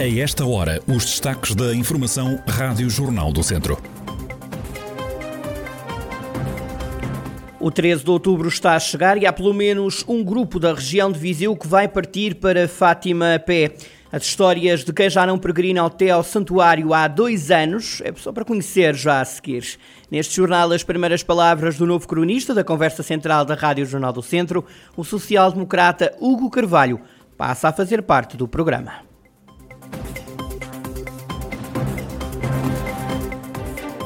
A esta hora, os destaques da Informação Rádio Jornal do Centro. O 13 de outubro está a chegar e há pelo menos um grupo da região de Viseu que vai partir para Fátima a pé. As histórias de quem já não peregrina até ao santuário há dois anos é só para conhecer já a seguir. Neste jornal, as primeiras palavras do novo cronista da conversa central da Rádio Jornal do Centro, o social-democrata Hugo Carvalho, passa a fazer parte do programa.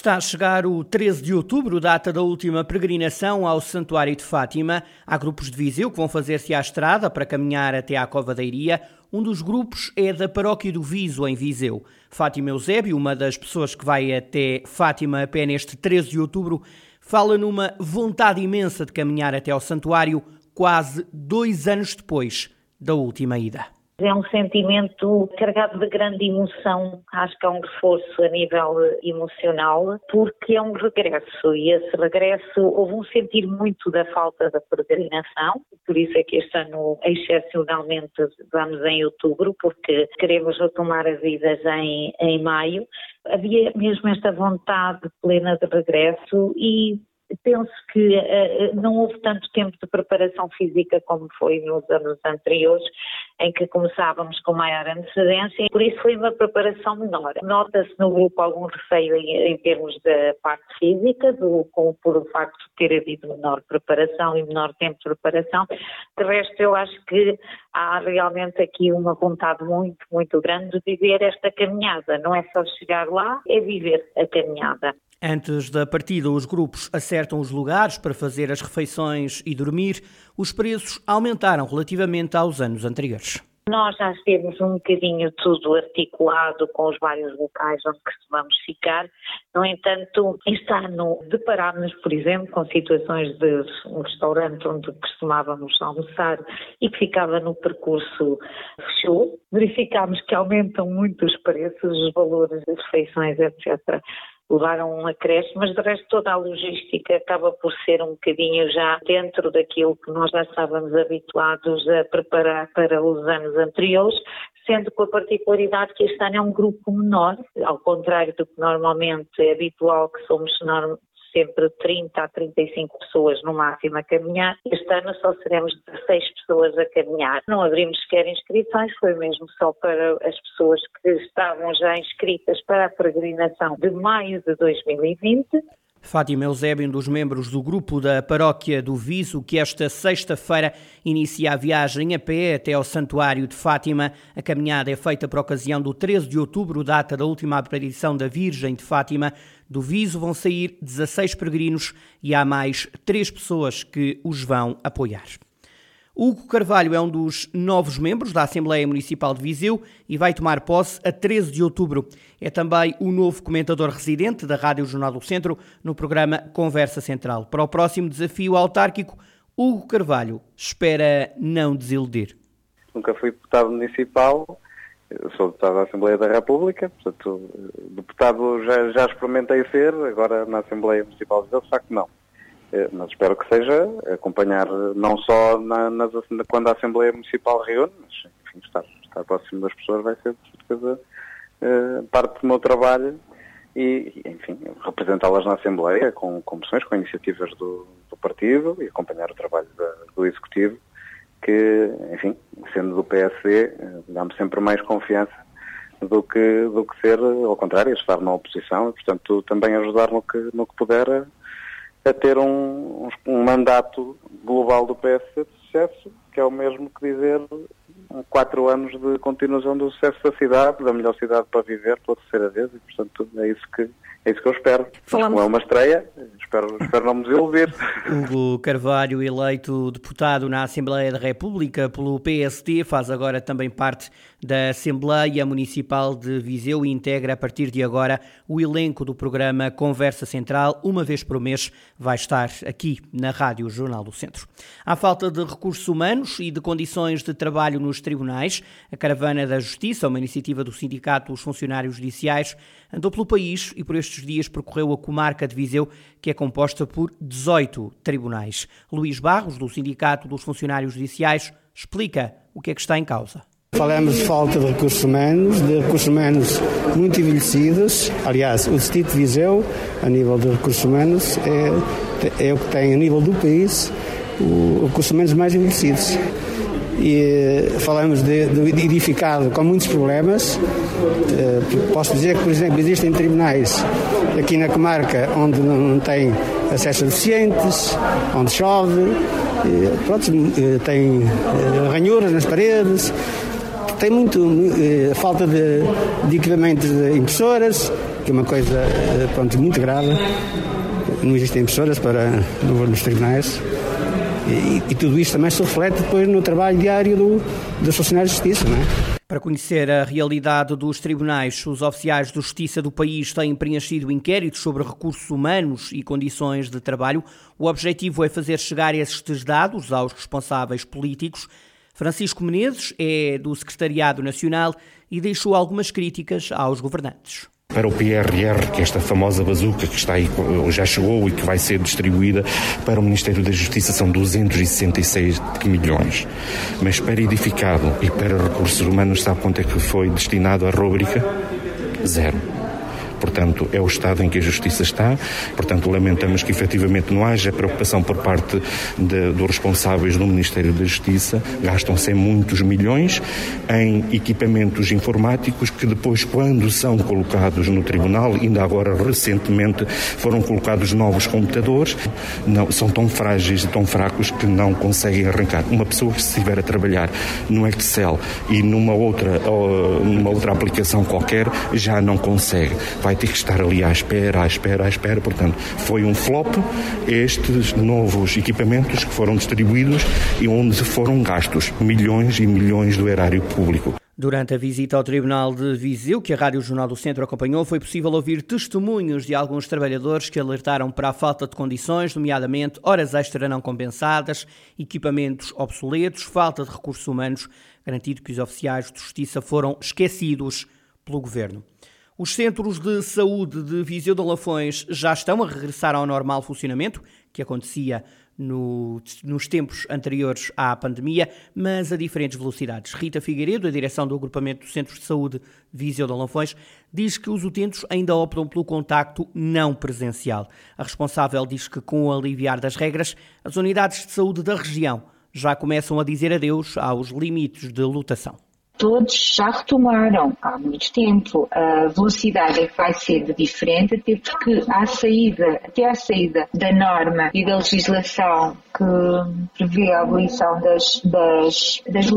Está a chegar o 13 de outubro, data da última peregrinação ao Santuário de Fátima. Há grupos de Viseu que vão fazer-se à estrada para caminhar até à Cova da Iria. Um dos grupos é da Paróquia do Viso, em Viseu. Fátima Eusébio, uma das pessoas que vai até Fátima a pé neste 13 de outubro, fala numa vontade imensa de caminhar até ao santuário quase dois anos depois da última ida. É um sentimento carregado de grande emoção, acho que é um reforço a nível emocional, porque é um regresso. E esse regresso houve um sentir muito da falta da peregrinação, por isso é que este ano excepcionalmente vamos em outubro, porque queremos retomar as vidas em, em maio. Havia mesmo esta vontade plena de regresso e penso que uh, não houve tanto tempo de preparação física como foi nos anos anteriores, em que começávamos com maior antecedência, por isso foi uma preparação menor. Nota-se no grupo algum receio em, em termos da parte física, do, com, por o facto de ter havido menor preparação e menor tempo de preparação. De resto, eu acho que há realmente aqui uma vontade muito, muito grande de viver esta caminhada. Não é só chegar lá, é viver a caminhada. Antes da partida, os grupos acertam os lugares para fazer as refeições e dormir. Os preços aumentaram relativamente aos anos anteriores. Nós já temos um bocadinho tudo articulado com os vários locais onde costumamos ficar. No entanto, este ano deparámos, por exemplo, com situações de um restaurante onde costumávamos almoçar e que ficava no percurso fechou. Verificámos que aumentam muito os preços, os valores das refeições, etc levaram um acréscimo, mas de resto toda a logística acaba por ser um bocadinho já dentro daquilo que nós já estávamos habituados a preparar para os anos anteriores, sendo com a particularidade que este ano é um grupo menor, ao contrário do que normalmente é habitual, que somos sempre 30 a 35 pessoas no máximo a caminhar. Este ano só seremos 16 pessoas a caminhar. Não abrimos sequer inscrições, foi mesmo só para as pessoas que estavam já inscritas para a peregrinação de maio de 2020. Fátima Eusébio, um dos membros do grupo da Paróquia do Viso, que esta sexta-feira inicia a viagem a pé até ao Santuário de Fátima. A caminhada é feita por ocasião do 13 de outubro, data da última aparição da Virgem de Fátima. Do Viso vão sair 16 peregrinos e há mais três pessoas que os vão apoiar. Hugo Carvalho é um dos novos membros da Assembleia Municipal de Viseu e vai tomar posse a 13 de outubro. É também o novo comentador residente da Rádio Jornal do Centro no programa Conversa Central. Para o próximo desafio autárquico, Hugo Carvalho espera não desiludir. Nunca fui deputado municipal, sou deputado da Assembleia da República, portanto, deputado já, já experimentei ser, agora na Assembleia Municipal de Viseu, de facto não. Eh, mas espero que seja acompanhar não só na, nas, quando a Assembleia Municipal reúne, mas enfim, estar, estar próximo das pessoas vai ser, de certeza, eh, parte do meu trabalho e, enfim, representá-las na Assembleia com, com moções, com iniciativas do, do partido e acompanhar o trabalho da, do Executivo, que, enfim, sendo do PSD, eh, dá-me sempre mais confiança do que, do que ser, ao contrário, estar na oposição e, portanto, também ajudar no que, no que puder ter um, um mandato global do PSD de sucesso, que é o mesmo que dizer quatro anos de continuação do sucesso da cidade, da melhor cidade para viver pela terceira vez, e portanto é isso que, é isso que eu espero. Falamos... Como é uma estreia, espero, espero não me desiludir. Hugo Carvalho, eleito deputado na Assembleia da República pelo PSD, faz agora também parte da Assembleia Municipal de Viseu e integra a partir de agora o elenco do programa Conversa Central, uma vez por mês, vai estar aqui na Rádio Jornal do Centro. À falta de recursos humanos e de condições de trabalho nos tribunais, a Caravana da Justiça, uma iniciativa do Sindicato dos Funcionários Judiciais, andou pelo país e por estes dias percorreu a comarca de Viseu, que é composta por 18 tribunais. Luís Barros, do Sindicato dos Funcionários Judiciais, explica o que é que está em causa. Falamos de falta de recursos humanos, de recursos humanos muito envelhecidos. Aliás, o Distrito de Viseu, a nível de recursos humanos, é, é o que tem, a nível do país, os recursos humanos mais envelhecidos. E eh, falamos de, de edificado com muitos problemas. Eh, posso dizer que, por exemplo, existem tribunais aqui na comarca onde não tem acesso a onde chove, pronto, eh, tem ranhuras nas paredes, tem muito falta de, de equipamentos de impressoras, que é uma coisa pronto, muito grave. Não existem impressoras para nos tribunais. E, e, tudo isto também se reflete depois no trabalho diário do, dos funcionários de justiça, não é? Para conhecer a realidade dos tribunais, os oficiais de justiça do país têm preenchido inquéritos sobre recursos humanos e condições de trabalho. O objetivo é fazer chegar estes dados aos responsáveis políticos Francisco Menezes é do Secretariado Nacional e deixou algumas críticas aos governantes para o PRR, que é esta famosa bazuca que está aí, já chegou e que vai ser distribuída para o Ministério da Justiça são 266 milhões. Mas para edificado e para recursos humanos, sabe quanto é que foi destinado à rúbrica? Zero. Portanto, é o estado em que a justiça está. Portanto, lamentamos que efetivamente não haja preocupação por parte de, dos responsáveis do Ministério da Justiça. Gastam-se muitos milhões em equipamentos informáticos que depois, quando são colocados no tribunal, ainda agora recentemente foram colocados novos computadores, não, são tão frágeis e tão fracos que não conseguem arrancar. Uma pessoa que estiver a trabalhar no Excel e numa outra, numa outra aplicação qualquer já não consegue. Vai vai ter que estar ali à espera, à espera, à espera. Portanto, foi um flop estes novos equipamentos que foram distribuídos e onde foram gastos milhões e milhões do erário público. Durante a visita ao Tribunal de Viseu, que a Rádio Jornal do Centro acompanhou, foi possível ouvir testemunhos de alguns trabalhadores que alertaram para a falta de condições, nomeadamente horas extra não compensadas, equipamentos obsoletos, falta de recursos humanos, garantido que os oficiais de justiça foram esquecidos pelo governo. Os centros de saúde de Viseu de Lafões já estão a regressar ao normal funcionamento, que acontecia no, nos tempos anteriores à pandemia, mas a diferentes velocidades. Rita Figueiredo, a direção do agrupamento dos Centros de Saúde Viseu de Lafões, diz que os utentes ainda optam pelo contacto não presencial. A responsável diz que, com o aliviar das regras, as unidades de saúde da região já começam a dizer adeus aos limites de lotação todos já retomaram há muito tempo. A velocidade é que vai ser diferente, até porque à saída, até à saída da norma e da legislação que prevê a abolição das, das, das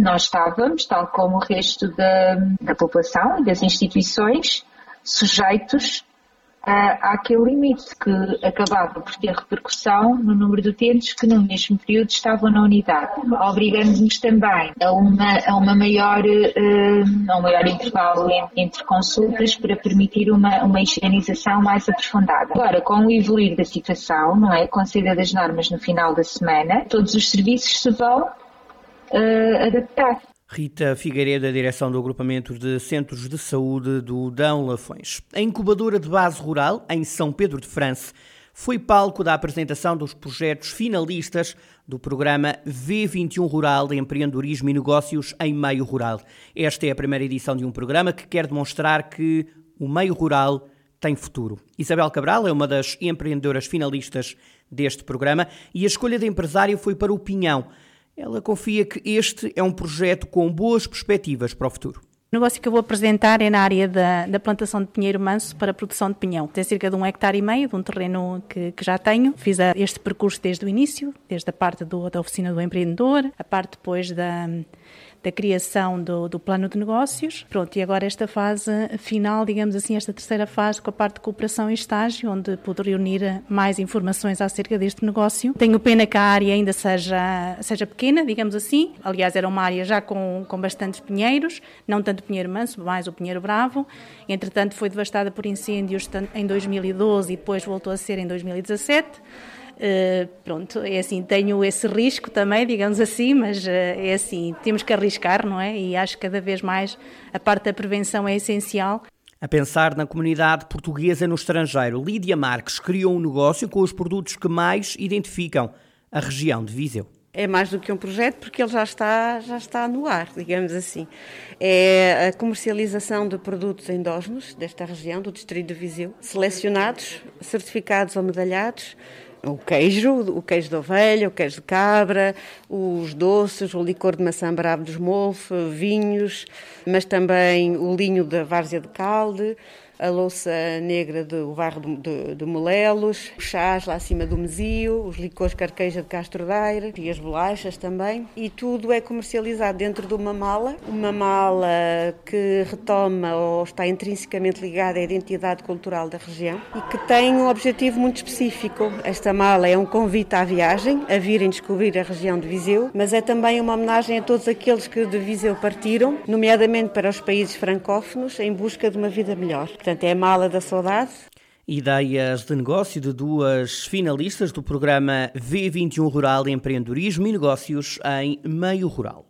nós estávamos, tal como o resto da, da população e das instituições, sujeitos àquele limite que acabava por ter repercussão no número de utentes que no mesmo período estavam na unidade, obrigando-nos também a uma, a uma maior, uh, a um maior intervalo entre consultas para permitir uma, uma higienização mais aprofundada. Agora, com o evoluir da situação, não é, com a saída das normas no final da semana, todos os serviços se vão uh, adaptar. Rita Figueiredo, a direção do agrupamento de centros de saúde do Dão Lafões. A incubadora de base rural, em São Pedro de França, foi palco da apresentação dos projetos finalistas do programa V21 Rural de Empreendedorismo e Negócios em Meio Rural. Esta é a primeira edição de um programa que quer demonstrar que o meio rural tem futuro. Isabel Cabral é uma das empreendedoras finalistas deste programa e a escolha de empresário foi para o Pinhão ela confia que este é um projeto com boas perspectivas para o futuro. O negócio que eu vou apresentar é na área da, da, plantação de pinheiro manso para produção de pinhão. Tem cerca de um hectare e meio de um terreno que, que já tenho. Fiz a, este percurso desde o início, desde a parte do, da oficina do empreendedor, a parte depois da, da criação do, do plano de negócios. Pronto, e agora esta fase final, digamos assim, esta terceira fase com a parte de cooperação e estágio, onde pude reunir mais informações acerca deste negócio. Tenho pena que a área ainda seja, seja pequena, digamos assim. Aliás, era uma área já com, com bastantes pinheiros, não tanto pinheiro manso, mais o pinheiro bravo. Entretanto, foi devastada por incêndios em 2012 e depois voltou a ser em 2017. Uh, pronto, é assim, tenho esse risco também, digamos assim, mas uh, é assim, temos que arriscar, não é? E acho que cada vez mais a parte da prevenção é essencial. A pensar na comunidade portuguesa no estrangeiro, Lídia Marques criou um negócio com os produtos que mais identificam a região de Viseu é mais do que um projeto porque ele já está, já está no ar, digamos assim. É a comercialização de produtos endógenos desta região, do Distrito de Viseu, selecionados, certificados ou medalhados, o queijo, o queijo de ovelha, o queijo de cabra, os doces, o licor de maçã bravo dos Molfe, vinhos, mas também o linho da várzea de calde, a louça negra do barro de, de, Molelos, os chás lá acima do Mesio, os licores carqueja de Castro Daire e as bolachas também. E tudo é comercializado dentro de uma mala, uma mala que retoma ou está intrinsecamente ligada à identidade cultural da região e que tem um objetivo muito específico. Esta mala é um convite à viagem, a virem descobrir a região de Viseu, mas é também uma homenagem a todos aqueles que de Viseu partiram, nomeadamente para os países francófonos, em busca de uma vida melhor. Portanto, Portanto, é a mala da saudade. Ideias de negócio de duas finalistas do programa V21 Rural Empreendedorismo e Negócios em Meio Rural.